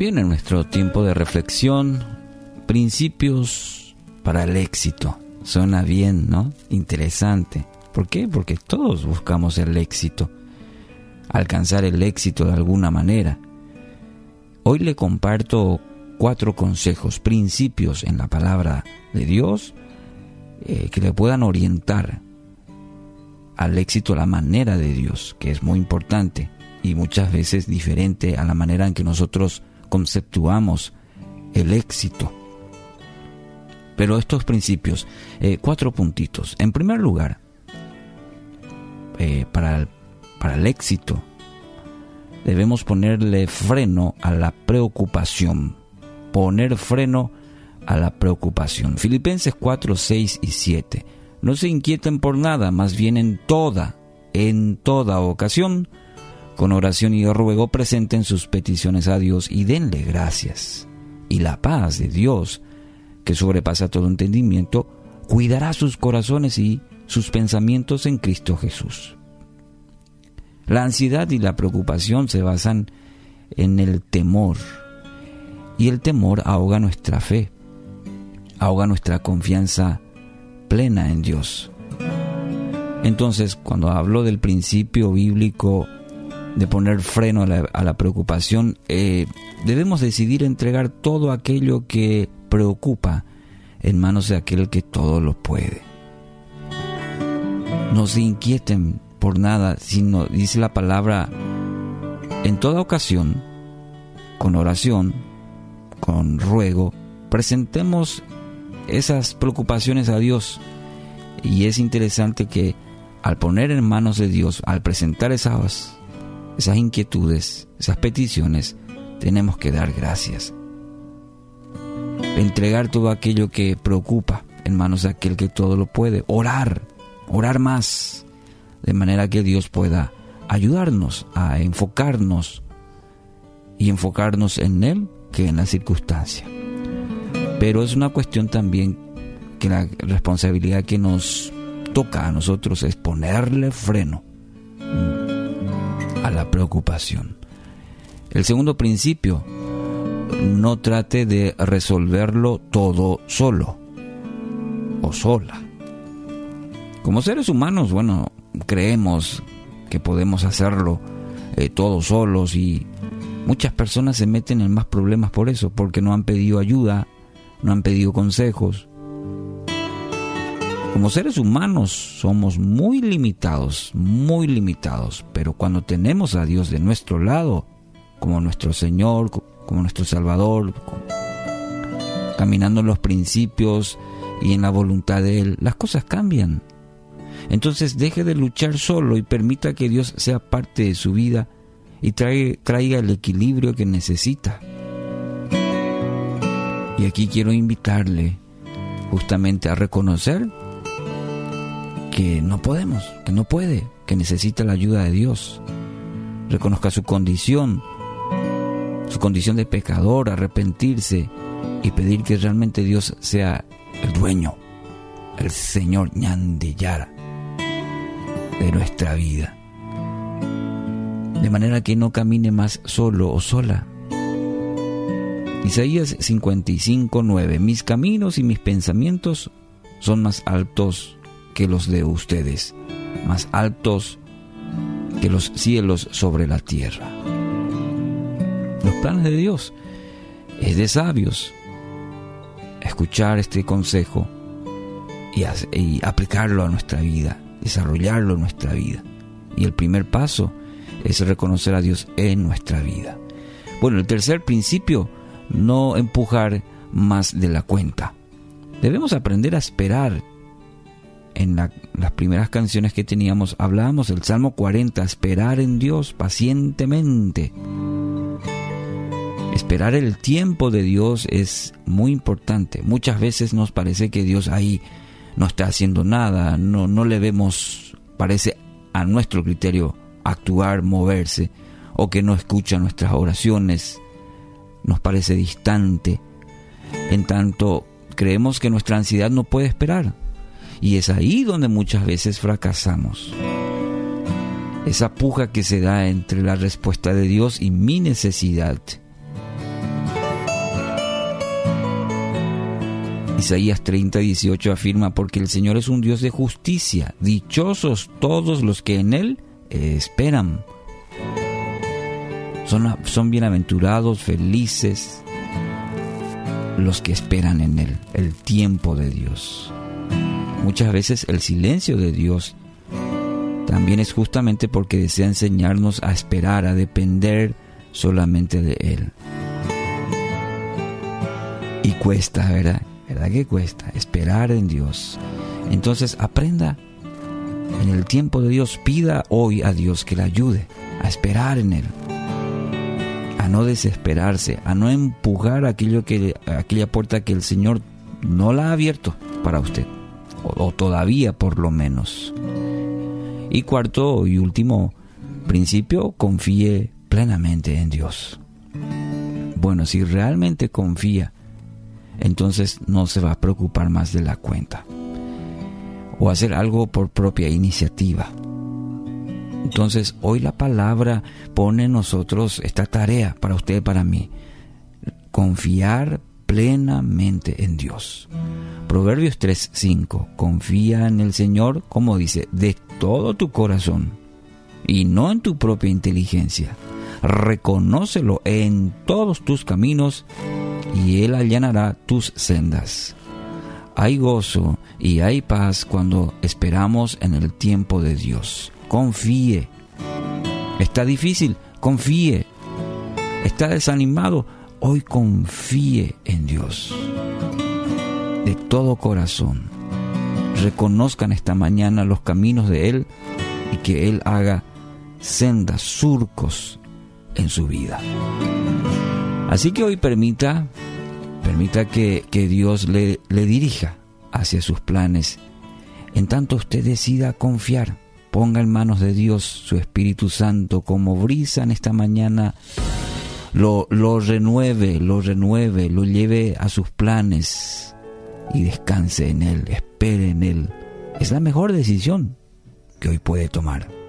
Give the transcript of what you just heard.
Bien, en nuestro tiempo de reflexión, principios para el éxito. Suena bien, ¿no? Interesante. ¿Por qué? Porque todos buscamos el éxito, alcanzar el éxito de alguna manera. Hoy le comparto cuatro consejos, principios en la palabra de Dios eh, que le puedan orientar al éxito la manera de Dios, que es muy importante y muchas veces diferente a la manera en que nosotros conceptuamos el éxito. Pero estos principios, eh, cuatro puntitos. En primer lugar, eh, para, para el éxito, debemos ponerle freno a la preocupación. Poner freno a la preocupación. Filipenses 4, 6 y 7. No se inquieten por nada, más bien en toda, en toda ocasión, con oración y ruego presenten sus peticiones a Dios y denle gracias. Y la paz de Dios, que sobrepasa todo entendimiento, cuidará sus corazones y sus pensamientos en Cristo Jesús. La ansiedad y la preocupación se basan en el temor y el temor ahoga nuestra fe, ahoga nuestra confianza plena en Dios. Entonces, cuando hablo del principio bíblico de poner freno a la, preocupación, eh, debemos decidir entregar todo aquello que preocupa en manos de aquel que todo lo puede. No se inquieten por nada, sino dice la palabra, en toda ocasión, con oración, con ruego, presentemos esas preocupaciones a Dios. Y es interesante que al poner en manos de Dios, al presentar esas, esas inquietudes, esas peticiones, tenemos que dar gracias. Entregar todo aquello que preocupa en manos de aquel que todo lo puede. Orar, orar más, de manera que Dios pueda ayudarnos a enfocarnos y enfocarnos en Él que en la circunstancia. Pero es una cuestión también que la responsabilidad que nos toca a nosotros es ponerle freno la preocupación. El segundo principio, no trate de resolverlo todo solo o sola. Como seres humanos, bueno, creemos que podemos hacerlo eh, todos solos y muchas personas se meten en más problemas por eso, porque no han pedido ayuda, no han pedido consejos. Como seres humanos somos muy limitados, muy limitados, pero cuando tenemos a Dios de nuestro lado, como nuestro Señor, como nuestro Salvador, caminando en los principios y en la voluntad de Él, las cosas cambian. Entonces deje de luchar solo y permita que Dios sea parte de su vida y traiga, el equilibrio que necesita. Y aquí quiero invitarle justamente a reconocer que no podemos, que no puede, que necesita la ayuda de Dios. Reconozca su condición, su condición de pecador, arrepentirse y pedir que realmente Dios sea el dueño, el Señor Ñandeyara de nuestra vida. De manera que no camine más solo o sola. Isaías 55, 9. Mis caminos y mis pensamientos son más altos que los de ustedes, más altos que los cielos sobre la tierra. Los planes de Dios es de sabios escuchar este consejo y, y aplicarlo a nuestra vida desarrollarlo en nuestra vida. Y el primer paso es reconocer a Dios en nuestra vida. Bueno, el tercer principio, no empujar más de la cuenta. Debemos aprender a esperar. En las primeras canciones que teníamos hablábamos del Salmo 40, esperar en Dios pacientemente. Esperar el tiempo de Dios es muy importante. Muchas veces nos parece que Dios ahí no está haciendo nada, no, no le vemos, parece a nuestro criterio, actuar, moverse, o que no escucha nuestras oraciones, nos parece distante. En tanto, creemos que nuestra ansiedad no puede esperar. Y es ahí donde muchas veces fracasamos. Esa puja que se da entre la respuesta de Dios y mi necesidad. Isaías 30, 18 afirma, porque el Señor es un Dios de justicia, dichosos todos los que en Él esperan. Son, son bienaventurados, felices los que esperan en Él, el tiempo de Dios. Muchas veces el silencio de Dios también es justamente porque desea enseñarnos a esperar, a depender solamente de Él. Y cuesta, ¿verdad? ¿Verdad que cuesta? Esperar en Dios. Entonces aprenda en el tiempo de Dios, pida hoy a Dios que le ayude a esperar en Él, a no desesperarse, a no empujar aquello que, aquella puerta que el Señor no la ha abierto para usted, o, todavía por lo menos. Y cuarto y último principio, confíe plenamente en Dios. Bueno, si realmente confía, entonces no se va a preocupar más de la cuenta. O hacer algo por propia iniciativa. Entonces hoy la palabra pone en nosotros esta tarea para usted para mí. Confiar plenamente en Dios. Proverbios 3:5. Confía en el Señor, como dice, de todo tu corazón y no en tu propia inteligencia. Reconócelo en todos tus caminos y Él allanará tus sendas. Hay gozo y hay paz cuando esperamos en el tiempo de Dios. Confíe. Está difícil, confíe. Está desanimado, hoy confíe en Dios. De todo corazón. Reconozcan esta mañana los caminos de Él y que Él haga sendas, surcos en su vida. Así que hoy permita, permita que, que Dios le, le dirija hacia sus planes. En tanto usted decida confiar, ponga en manos de Dios su Espíritu Santo como brisa en esta mañana, lo, lo renueve, lo renueve, lo lleve a sus planes y descanse en Él, espere en Él. Es la mejor decisión que hoy puede tomar.